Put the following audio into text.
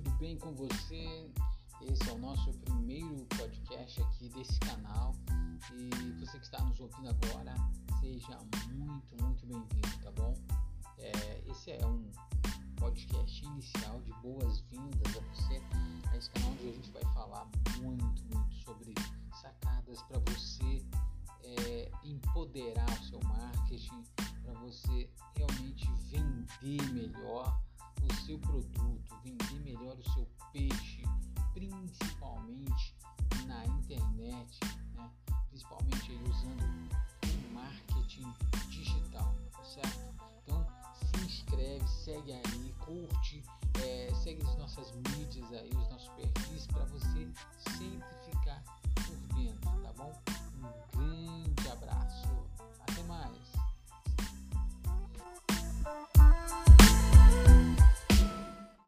bem com você? Esse é o nosso primeiro podcast aqui desse canal e você que está nos ouvindo agora, seja muito, muito bem-vindo, tá bom? É, esse é um podcast inicial de boas-vindas a você a esse canal onde a gente vai falar muito, muito sobre sacadas para você é, empoderar o seu marketing, para você realmente vender melhor o seu produto, vender curte, é, segue as nossas mídias aí, os nossos perfis